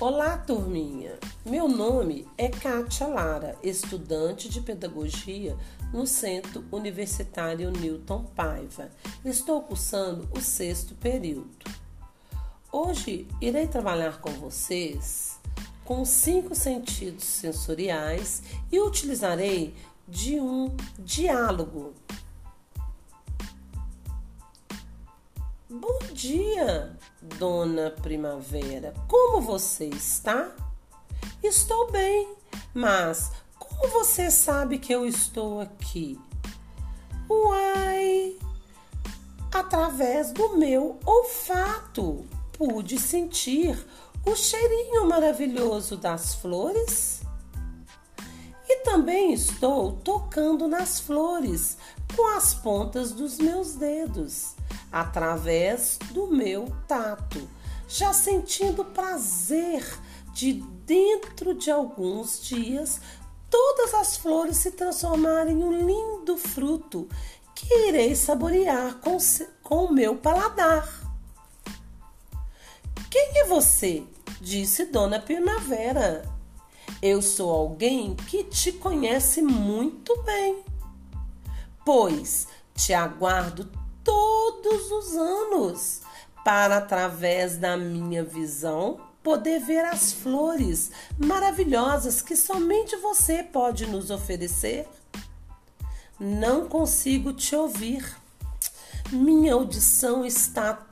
Olá, turminha! Meu nome é Kátia Lara, estudante de Pedagogia no Centro Universitário Newton Paiva. Estou cursando o sexto período. Hoje irei trabalhar com vocês com cinco sentidos sensoriais e utilizarei de um diálogo. Bom dia, dona Primavera. Como você está? Estou bem, mas como você sabe que eu estou aqui? Uai! Através do meu olfato, pude sentir o cheirinho maravilhoso das flores. E também estou tocando nas flores com as pontas dos meus dedos através do meu tato, já sentindo prazer de dentro de alguns dias todas as flores se transformarem em um lindo fruto que irei saborear com, com o meu paladar. Quem é você? disse Dona Primavera. Eu sou alguém que te conhece muito bem, pois te aguardo todos os anos para, através da minha visão, poder ver as flores maravilhosas que somente você pode nos oferecer. Não consigo te ouvir. Minha audição está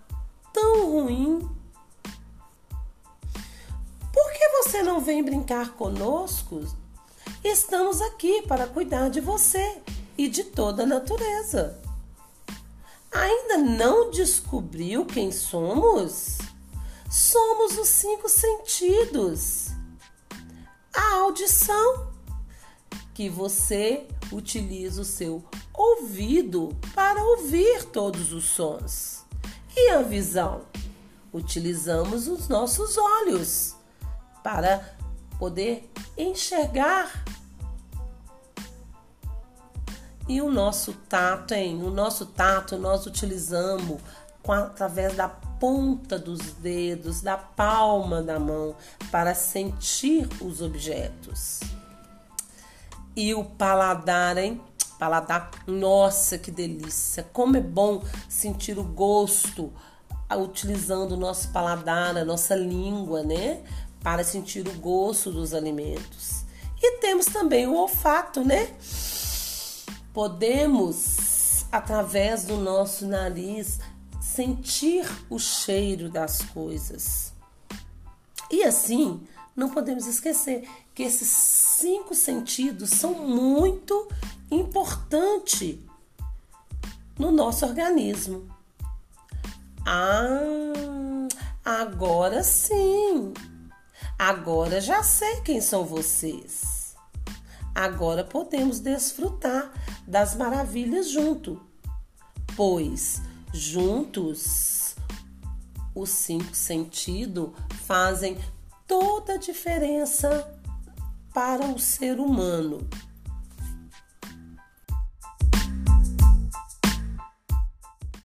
tão ruim. Por que você não vem brincar conosco? Estamos aqui para cuidar de você e de toda a natureza. Ainda não descobriu quem somos? Somos os cinco sentidos. A audição, que você utiliza o seu ouvido para ouvir todos os sons. E a visão? Utilizamos os nossos olhos para poder enxergar e o nosso tato, hein? O nosso tato nós utilizamos com, através da ponta dos dedos, da palma da mão, para sentir os objetos. E o paladar, hein? Paladar, nossa, que delícia! Como é bom sentir o gosto utilizando o nosso paladar, a nossa língua, né? Para sentir o gosto dos alimentos. E temos também o olfato, né? Podemos, através do nosso nariz, sentir o cheiro das coisas. E assim, não podemos esquecer que esses cinco sentidos são muito importantes no nosso organismo. Ah, agora sim! Agora já sei quem são vocês. Agora podemos desfrutar das maravilhas junto, pois juntos os cinco sentidos fazem toda a diferença para o ser humano.